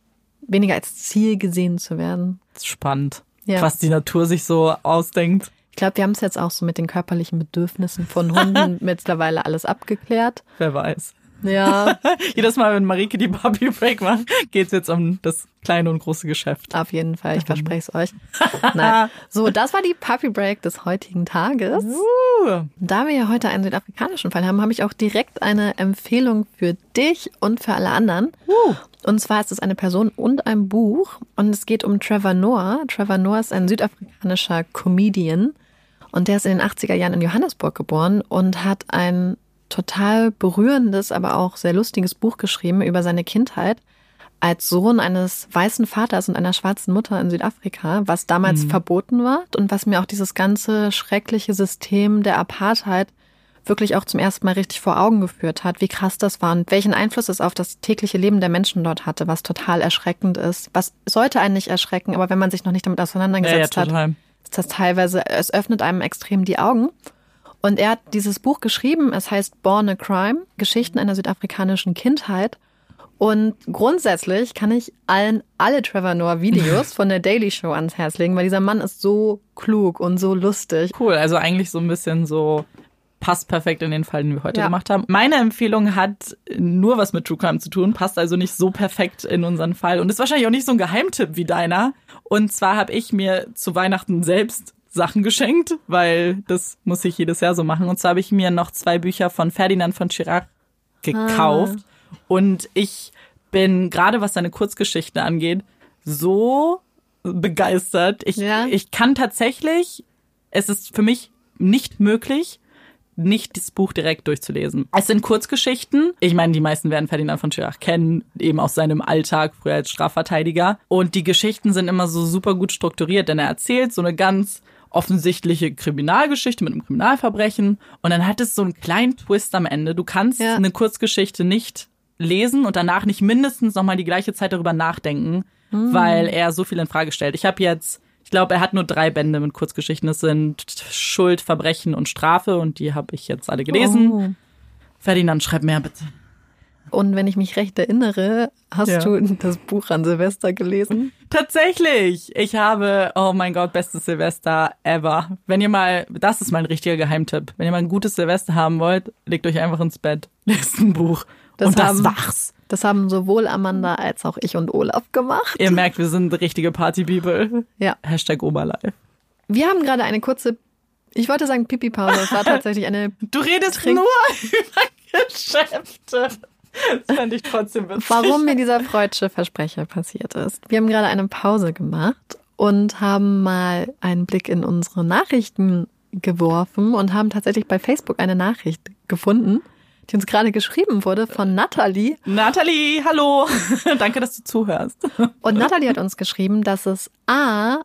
weniger als Ziel gesehen zu werden. Das ist spannend. Ja. Was die Natur sich so ausdenkt. Ich glaube, wir haben es jetzt auch so mit den körperlichen Bedürfnissen von Hunden mittlerweile alles abgeklärt. Wer weiß. Ja, Jedes Mal, wenn Marike die Puppy Break macht, geht's jetzt um das kleine und große Geschäft. auf jeden Fall. Ich verspreche es euch. Nein. So, das war die Puppy Break des heutigen Tages. Uh, Da wir ja heute einen südafrikanischen Fall haben, habe ich auch direkt eine Empfehlung für dich und für alle anderen. Und zwar ist es eine Person und ein Buch. Und es geht um Trevor Noah. Trevor Noah ist ein südafrikanischer Comedian. Und der ist in den 80er Jahren in Johannesburg geboren und hat ein total berührendes, aber auch sehr lustiges Buch geschrieben über seine Kindheit als Sohn eines weißen Vaters und einer schwarzen Mutter in Südafrika, was damals verboten war und was mir auch dieses ganze schreckliche System der Apartheid wirklich auch zum ersten Mal richtig vor Augen geführt hat, wie krass das war und welchen Einfluss es auf das tägliche Leben der Menschen dort hatte, was total erschreckend ist. Was sollte einen nicht erschrecken, aber wenn man sich noch nicht damit ja, ja, auseinandergesetzt hat, ist das teilweise, es öffnet einem extrem die Augen. Und er hat dieses Buch geschrieben, es heißt Born a Crime, Geschichten einer südafrikanischen Kindheit. Und grundsätzlich kann ich allen alle Trevor Noah Videos von der Daily Show ans Herz legen, weil dieser Mann ist so klug und so lustig. Cool, also eigentlich so ein bisschen so passt perfekt in den Fall, den wir heute Ja. gemacht haben. Meine Empfehlung hat nur was mit True Crime zu tun, passt also nicht so perfekt in unseren Fall und ist wahrscheinlich auch nicht so ein Geheimtipp wie deiner. Und zwar habe ich mir zu Weihnachten selbst Sachen geschenkt, weil das muss ich jedes Jahr so machen. Und zwar habe ich mir noch zwei Bücher von Ferdinand von Chirac gekauft. Und ich bin gerade was seine Kurzgeschichten angeht, so begeistert. Ich, Ja. ich kann tatsächlich, es ist für mich nicht möglich, nicht das Buch direkt durchzulesen. Es sind Kurzgeschichten. Ich meine, die meisten werden Ferdinand von Schirach kennen, eben aus seinem Alltag, früher als Strafverteidiger. Und die Geschichten sind immer so super gut strukturiert, denn er erzählt so eine ganz offensichtliche Kriminalgeschichte mit einem Kriminalverbrechen. Und dann hat es so einen kleinen Twist am Ende. Du kannst Ja. eine Kurzgeschichte nicht lesen und danach nicht mindestens nochmal die gleiche Zeit darüber nachdenken, weil er so viel in Frage stellt. Ich habe jetzt, ich glaube, er hat nur drei Bände mit Kurzgeschichten. Das sind Schuld, Verbrechen und Strafe und die habe ich jetzt alle gelesen. Oh. Ferdinand, schreib mehr bitte. Und wenn ich mich recht erinnere, hast Ja. du das Buch an Silvester gelesen? Tatsächlich! Ich habe, oh mein Gott, bestes Silvester ever. Wenn ihr mal, das ist mein richtiger Geheimtipp. Wenn ihr mal ein gutes Silvester haben wollt, legt euch einfach ins Bett, lest ein Buch. Das und das haben- wach's. Das haben sowohl Amanda als auch ich und Olaf gemacht. Ihr merkt, wir sind richtige Party-People. Ja. Hashtag Oberlife. Wir haben gerade eine kurze, ich wollte sagen Pipi-Pause, es war tatsächlich eine Du redest Trink- nur über Geschäfte. Das fand ich trotzdem witzig. warum mir dieser freudsche Versprecher passiert ist. Wir haben gerade eine Pause gemacht und haben mal einen Blick in unsere Nachrichten geworfen und haben tatsächlich bei Facebook eine Nachricht gefunden, die uns gerade geschrieben wurde von Natalie. Nathalie, hallo. Danke, dass du zuhörst. Und Natalie hat uns geschrieben, dass es A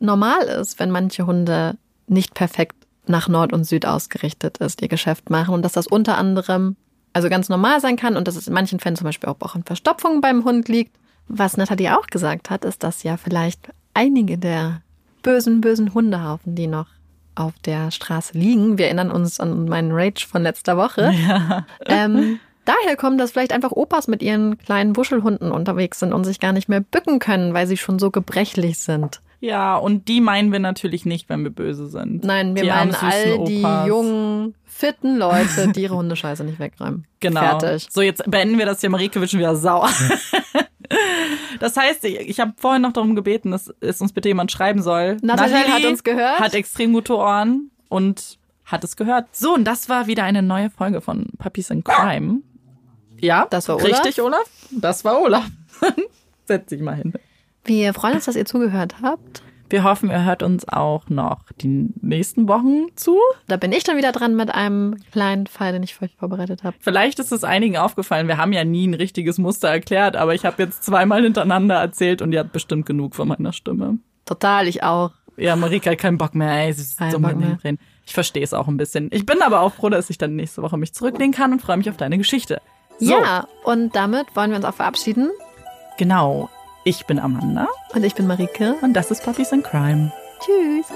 normal ist, wenn manche Hunde nicht perfekt nach Nord und Süd ausgerichtet ist, ihr Geschäft machen und dass das unter anderem also ganz normal sein kann und dass es in manchen Fällen zum Beispiel auch in Verstopfung beim Hund liegt. Was Natalie auch gesagt hat, ist, dass ja vielleicht einige der bösen, bösen Hundehaufen, die noch auf der Straße liegen. Wir erinnern uns an meinen Rage von letzter Woche. Ja. Ähm, daher kommt, dass vielleicht einfach Opas mit ihren kleinen Wuschelhunden unterwegs sind und sich gar nicht mehr bücken können, weil sie schon so gebrechlich sind. Ja, und die meinen wir natürlich nicht, wenn wir böse sind. Nein, wir die meinen all die Opas. jungen, fitten Leute, die ihre Hundescheiße nicht wegräumen. Genau. Fertig. So, jetzt beenden wir das hier. Marike wird schon wieder sauer. Das heißt, ich habe vorhin noch darum gebeten, dass es uns bitte jemand schreiben soll. Nathalie, Nathalie hat uns gehört. Hat extrem gute Ohren und hat es gehört. So, und das war wieder eine neue Folge von Puppies in Crime. Ja, das war Olaf. Richtig, Olaf? Das war Olaf. Setz dich mal hin. Wir freuen uns, dass ihr zugehört habt. Wir hoffen, ihr hört uns auch noch die nächsten Wochen zu. Da bin ich dann wieder dran mit einem kleinen Fall, den ich für euch vorbereitet habe. Vielleicht ist es einigen aufgefallen, wir haben ja nie ein richtiges Muster erklärt, aber ich habe jetzt zweimal hintereinander erzählt und ihr habt bestimmt genug von meiner Stimme. Total, ich auch. Ja, Marika hat keinen Bock mehr, ey. Sie ist so Reden. Ich verstehe es auch ein bisschen. Ich bin aber auch froh, dass ich dann nächste Woche mich zurücklehnen kann und freue mich auf deine Geschichte. So. Ja, und damit wollen wir uns auch verabschieden. Genau. Ich bin Amanda. Und ich bin Marike. Und das ist Puppies in Crime. Tschüss.